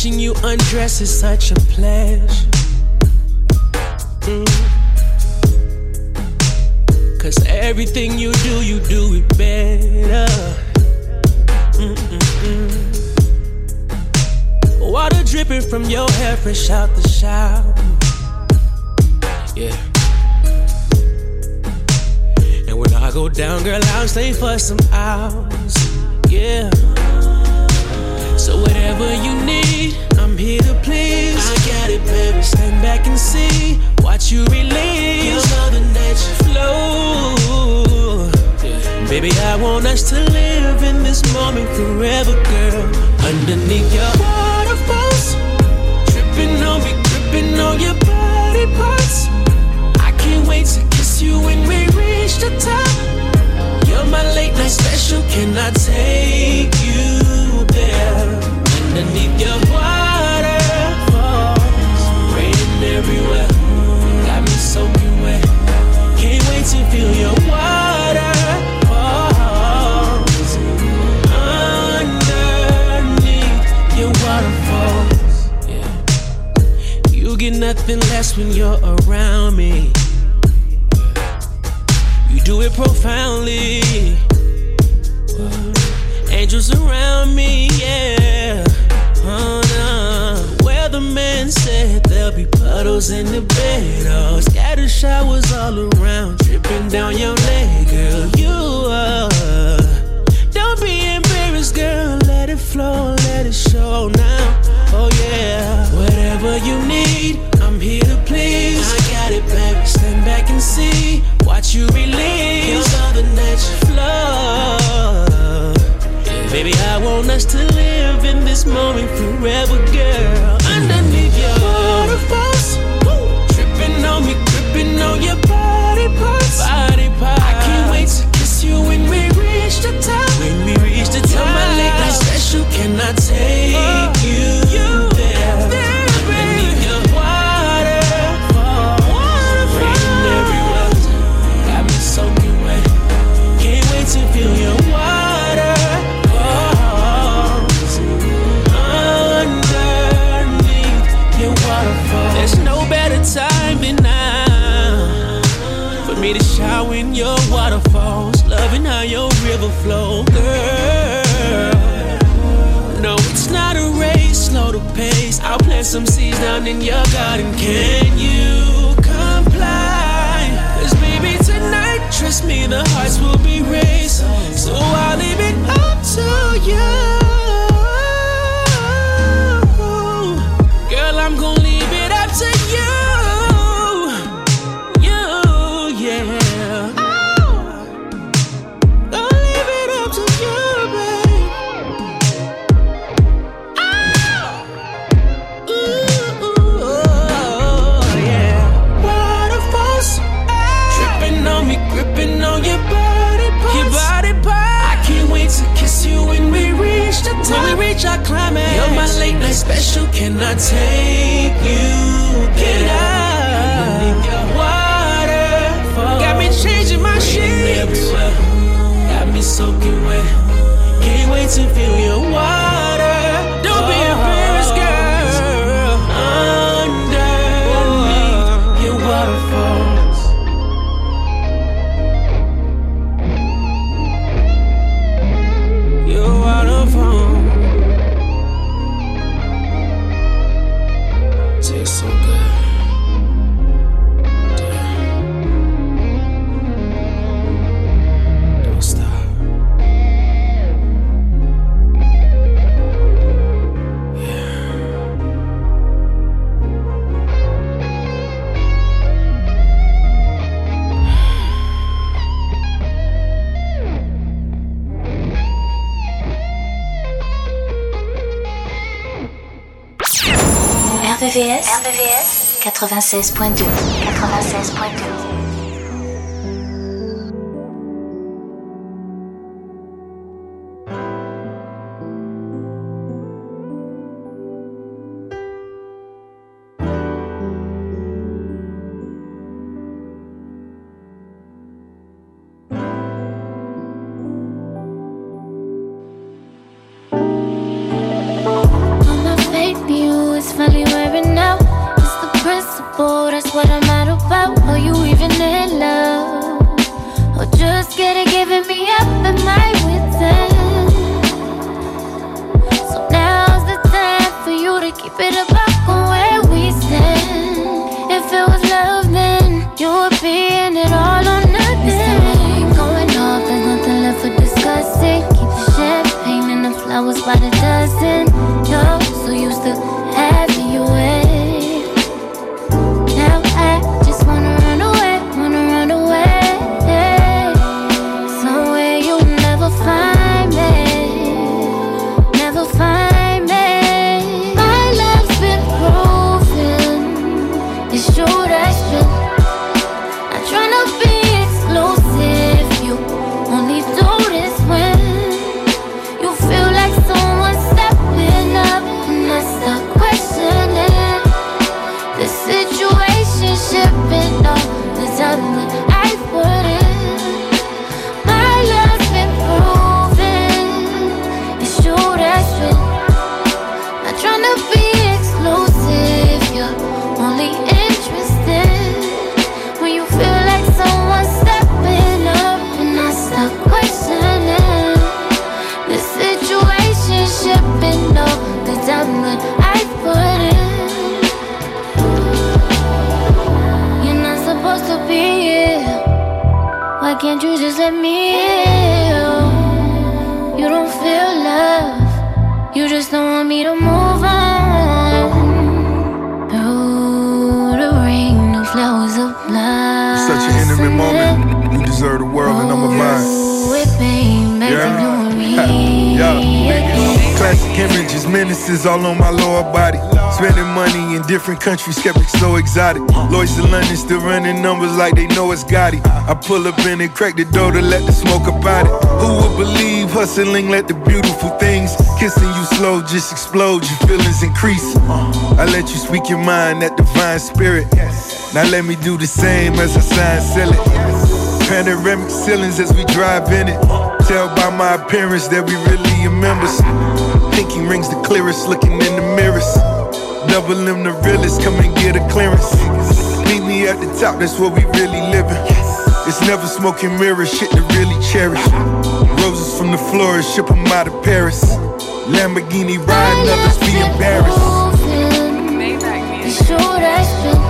Watching you undress is such a pleasure. Mm. Cause everything you do, you do it better. Mm-mm-mm. Water dripping from your hair, fresh out the shower. Yeah. And when I go down, girl, I'll stay for some hours. Yeah. So whatever you need here to please. I got it, baby. Stand back and see. Watch you release. Your mother nature flow. Baby, I want us to live in this moment forever, girl. Underneath your waterfalls, tripping on me, gripping on your body parts. I can't wait to kiss you when we reach the top. You're my late night special. Can I take you there? when you're around. RVVS, RVVS 96.2 96.2 can't you just let me in? You don't feel love, you just don't want me to move on. Through the rain, the flowers of love. Such an intimate moment, you deserve the world, and I'm a oh, vine. Different countries, skeptics so exotic. Lloyds in London still running numbers like they know it's Gotti. I pull up in and crack the door to let the smoke about it. Who would believe hustling let the beautiful things kissing you slow just explode, your feelings increase. I let you speak your mind, that divine spirit. Now let me do the same as I sign, sell it. Panoramic ceilings as we drive in it. Tell by my appearance that we really are members. Pinky rings the clearest, looking in the mirrors. Double M the realest, come and get a clearance. Meet me at the top, that's where we really living. It's never smoking mirrors, shit to really cherish. Roses from the florist, ship them out of Paris. Lamborghini riding, others be embarrassed. I'm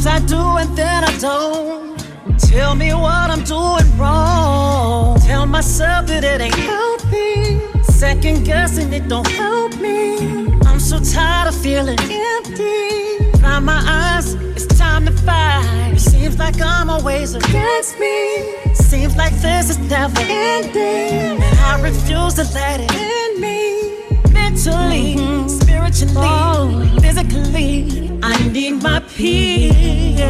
Sometimes I do and then I don't. Tell me what I'm doing wrong. Tell myself that it ain't helping. Second guessing it don't help me. I'm so tired of feeling empty. Dry my eyes, it's time to fight. It seems like I'm always against me. Seems like this is never ending. And I refuse to let it end. Mentally, spiritually, physically, I need my peace.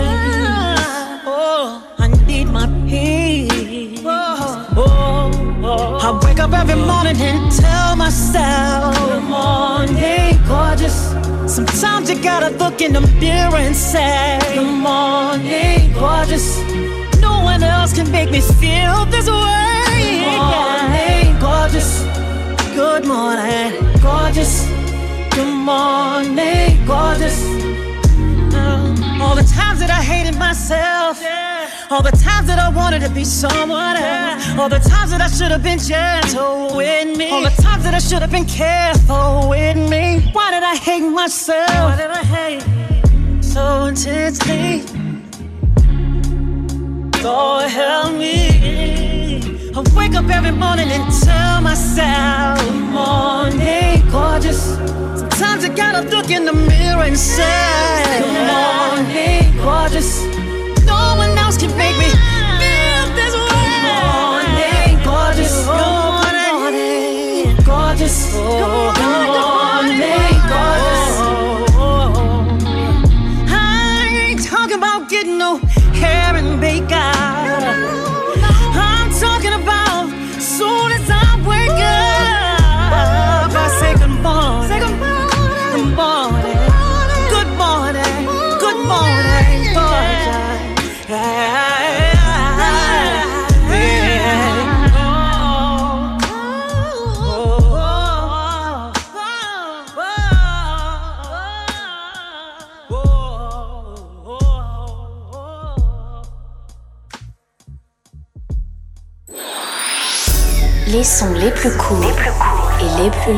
Oh, I need my peace. Oh, oh. I wake up every morning and tell myself, Good morning, gorgeous. Sometimes you gotta look in the mirror and say, Good morning, gorgeous. No one else can make me feel this way. Good morning, gorgeous. Good morning, gorgeous. Good morning, gorgeous. Uh, all the times that I hated myself. All the times that I wanted to be someone else. All the times that I should have been gentle with me. All the times that I should have been careful with me. Why did I hate myself? Why did I hate so intensely? Lord help me. I wake up every morning and tell myself, Good morning, gorgeous. Sometimes I gotta look in the mirror and say, Good morning, gorgeous. No one else can make me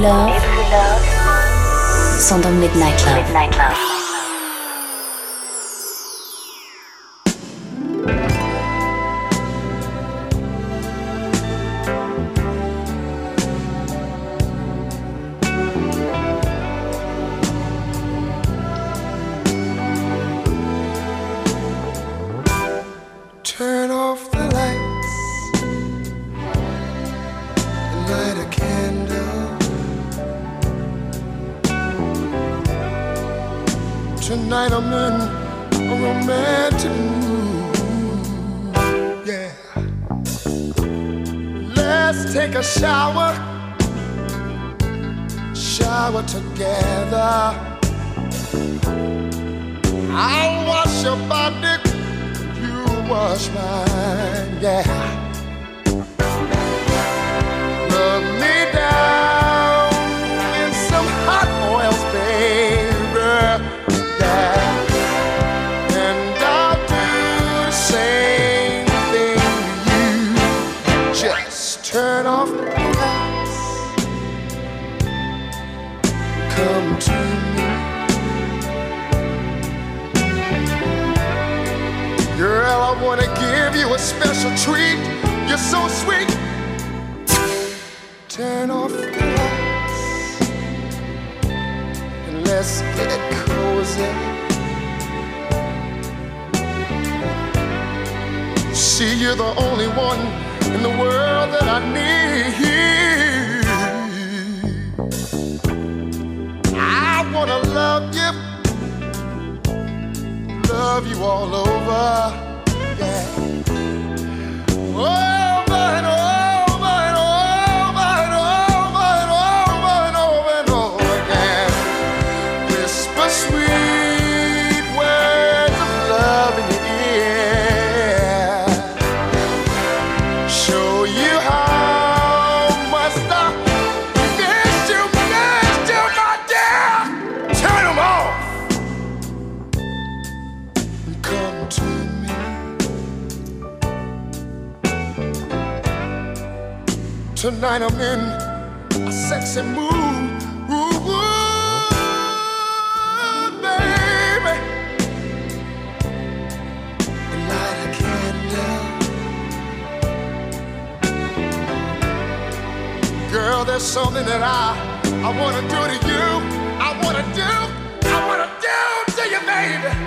et les plus love sont dans Midnight Love. come to me. Girl, I wanna give you a special treat. You're so sweet. Turn off the lights and let's get cozy. See, you're the only one in the world that I need. Wanna love you, love you all over. Tonight I'm in a sexy mood. Ooh, ooh, baby. Light a candle. Girl, there's something that I I wanna do to you. I wanna do, I wanna do to you, baby.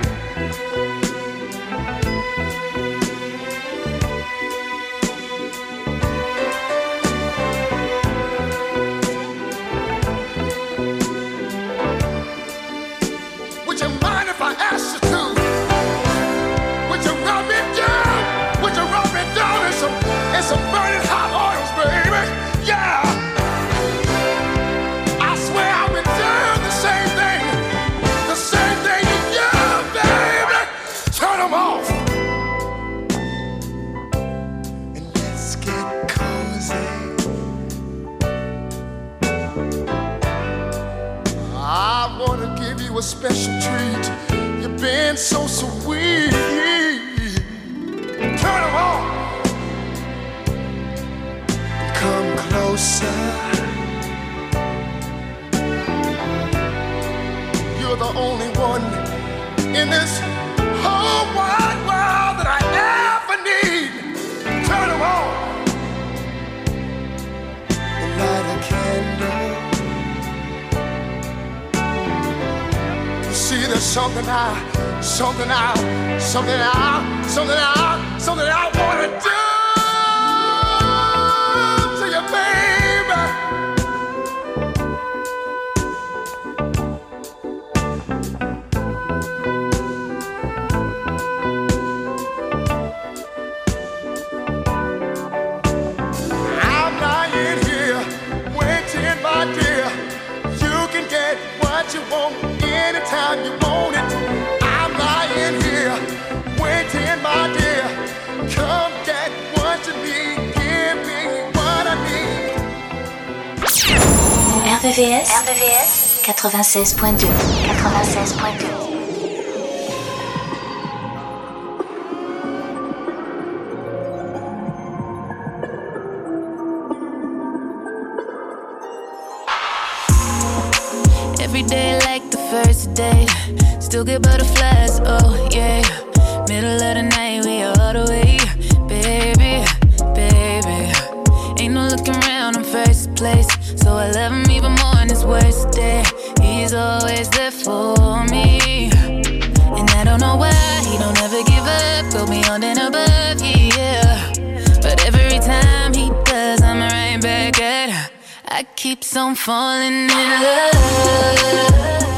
Special treat. You've been so sweet. Turn 'em on. Come closer. You're the only one in this See, there's something I, something I, something I, something I, something I wanna do anytime you want it. I'm lying here, waiting, my dear. Come get what you need, give me what I need. RVVS, RVVS 96.2 96.2 First day. Still get butterflies, oh yeah. Middle of the night, we all the way. Baby, baby. Ain't no looking around in first place. So I love him even more on his worst day. He's always there for me. And I don't know why he don't ever give up. Go beyond and above, yeah. But every time he does, I'm right back at. I keep on falling in love.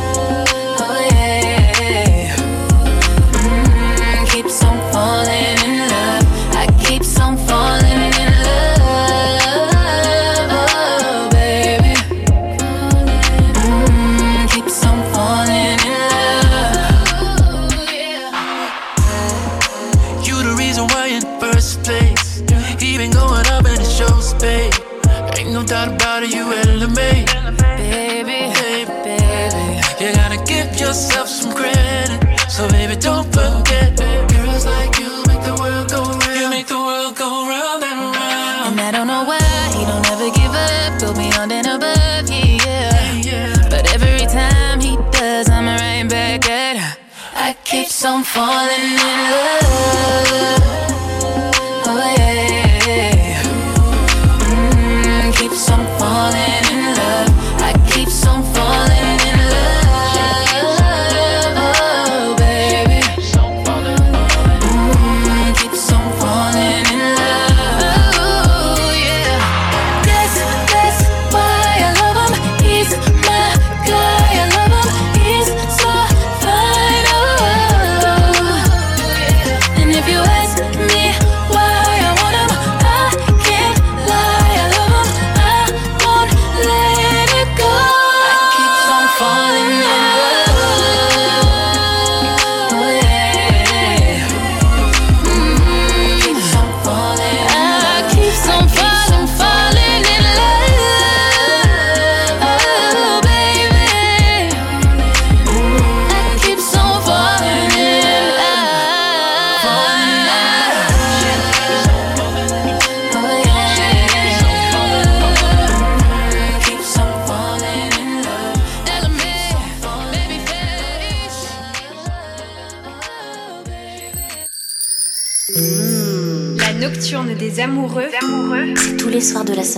Falling in love. Tous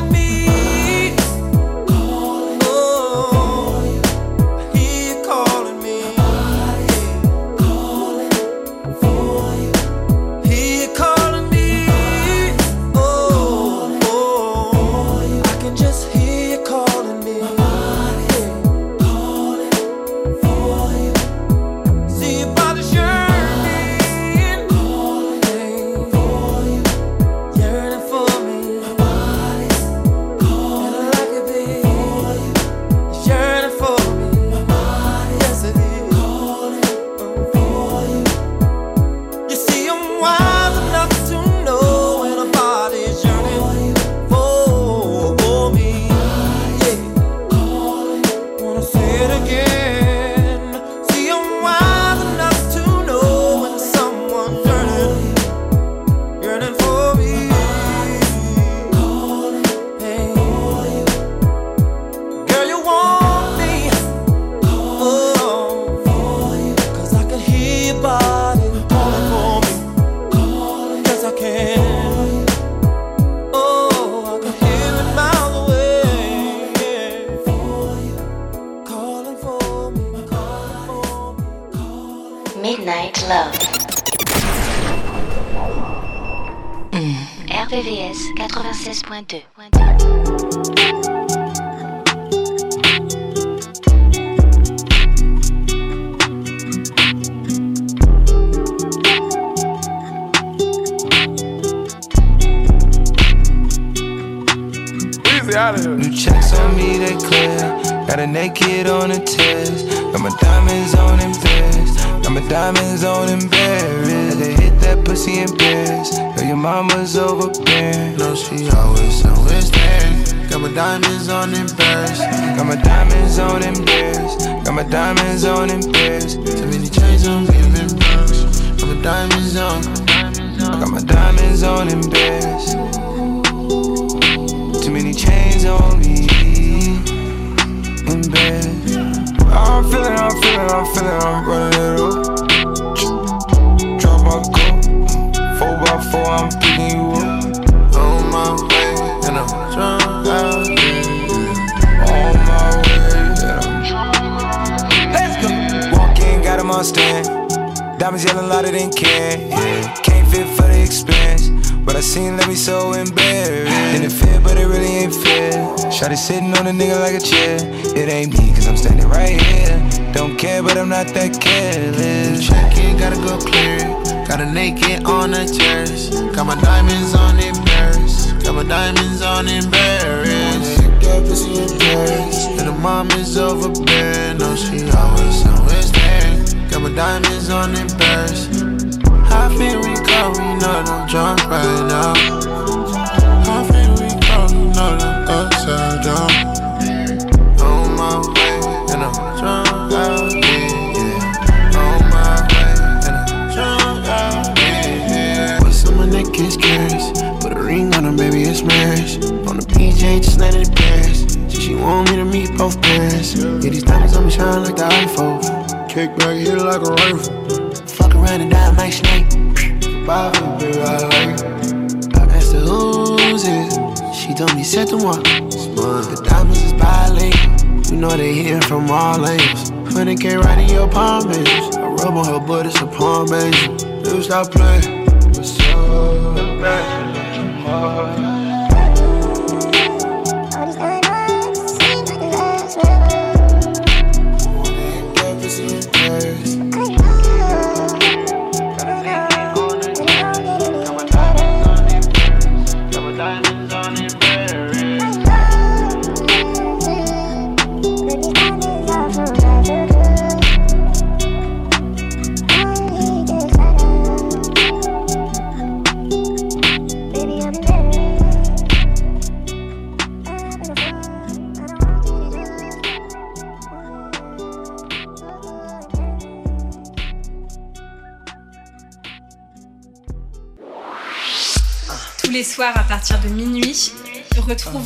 Got a naked on the test. Got my diamonds on embarrassed. Got my diamonds on embarrassed. They hit that pussy in Paris. Girl, your mama's overbearing. No, she always, always there. Got my diamonds on embarrassed. Got my diamonds on embarrassed. Got my diamonds on embarrassed. Too many chains on giving birth. Got my diamonds on. Got my diamonds on embarrassed. Too many chains on me. Embarrassed. I'm feeling, I'm feeling, I'm feeling, I'm running it up. Drop my cup. Four by four, I'm picking you up. On my way, and I'm drunk out On my way, and I'm drunk. Let's go. Walk in, got him on stand. Diamonds yelling louder than can. Can't fit for the expense. But I seen let me so embarrassed. And it but it really ain't fair. Shot sitting on a nigga like a chair. It ain't me, cause I'm standing right here. Don't care, but I'm not that careless. Check in, gotta go clear. Got a naked on the terrace. Got my diamonds on embarrassed. Got my diamonds on embarrassed. Got pussy embarrassed. And the mom is overbearing. No, she always, always there. Got my diamonds on embarrassed. I feel recovery, know that I'm drunk right now. On my neck is curious. Put a ring on her, baby, it's marriage. On the PJ, just let it pass. She, she want me to meet both parents. Yeah, these diamonds on me shine like the iPhone. Kick back, hit it like a rifle. Fuck around and die, my snake. Bobby, baby, I like. I asked her who's it. She told me set them up. The diamonds is bilingual. You know they hitting from all it came right in your palm, baby. I rub on her butt, it's a palm, baby. Never stop playing. Up?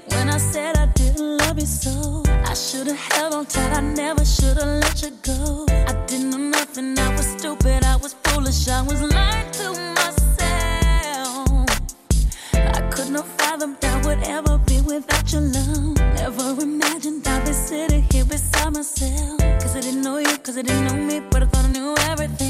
It when I said I didn't love you so. I should've held on tight, I never should've let you go. I didn't know nothing, I was stupid, I was foolish, I was lying to myself. I could not fathom that would ever be without your love. Never imagined I'd be sitting here beside myself. Cause I didn't know you, cause I didn't know me, but I thought I knew everything.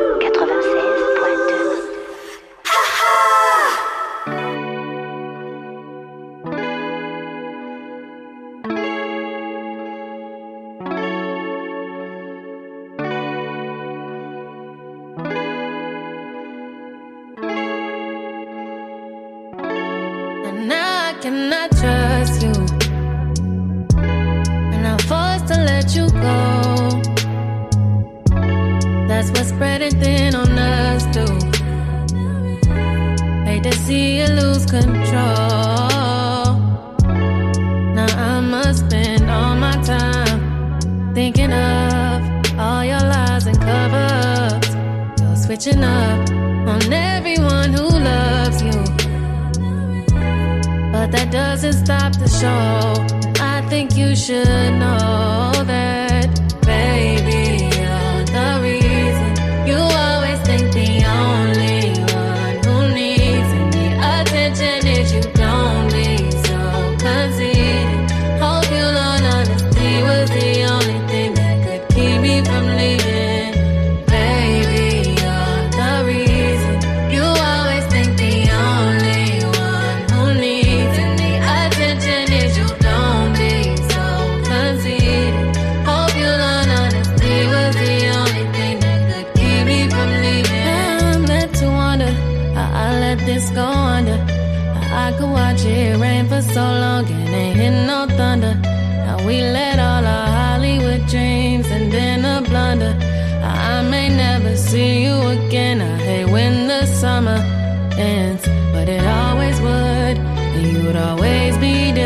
up on everyone who loves you. But that doesn't stop the show. I think you should know that.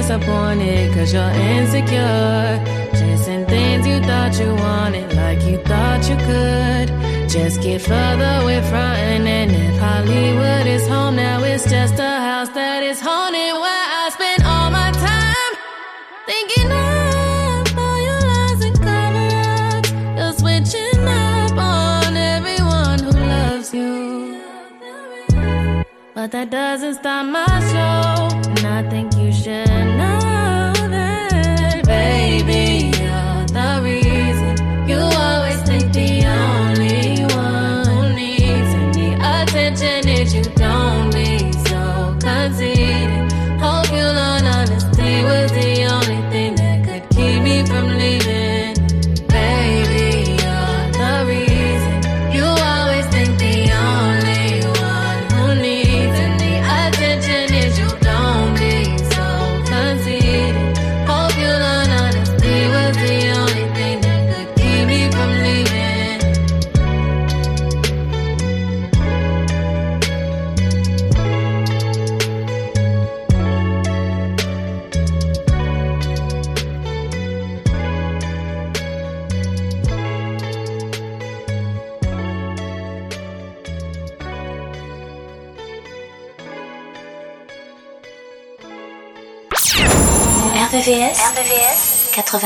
Disappointed cause you're insecure. Chasing things you thought you wanted like you thought you could. Just get further away from and if Hollywood is home now, it's just a house that is haunted where I spend all my time thinking of all your lies and cover ups. You're switching up on everyone who loves you. But that doesn't stop my show, and I think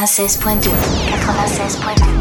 96.2. 96.2.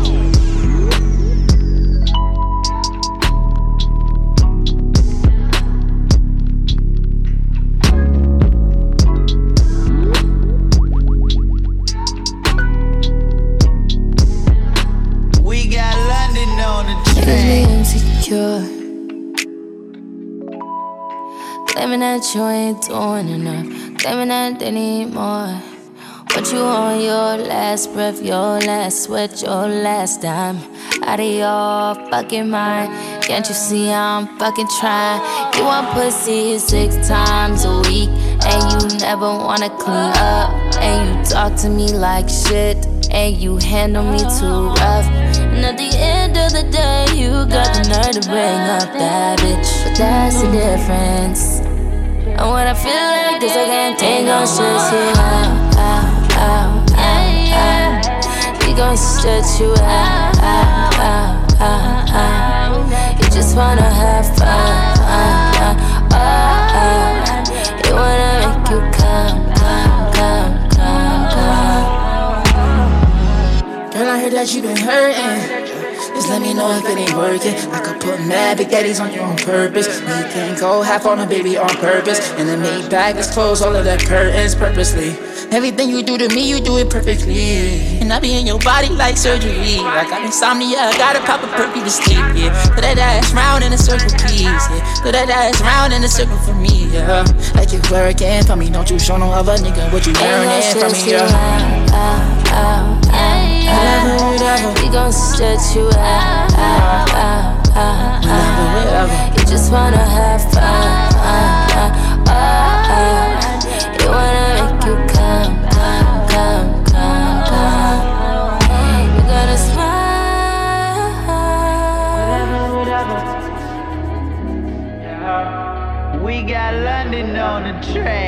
your last sweat, your last dime. Out of your fucking mind. Can't you see I'm fucking trying? You want pussy six times a week. And you never wanna clean up. And you talk to me like shit. And you handle me too rough. And at the end of the day, you got the nerve to bring up that bitch. But that's the difference. And when I feel like this, I can't take no out, out, out, out. We gon' stretch you out, out, out, out, out. You just wanna have fun, uh, uh, uh, uh. You wanna make you come, come, come, come, come. Girl, I heard that you been hurting. Let me know if it ain't working. I could put mad big daddies on you on purpose. We can go half on a baby on purpose. And then make back, let's close all of the curtains purposely. Everything you do to me, you do it perfectly. And I be in your body like surgery. I got insomnia, I gotta pop a perky to sleep. Yeah, put that ass round in a circle, please. Yeah, put that ass round in a circle for me. Yeah, like you working for me. Don't you show no other nigga what you learning from me. Yeah. Out, out, out, out, whatever, We gon' stretch you out, out, out, out, out. You just wanna have fun. Uh, uh, uh, you wanna make you come, come, come, come, come. You gotta smile. We got London on the track.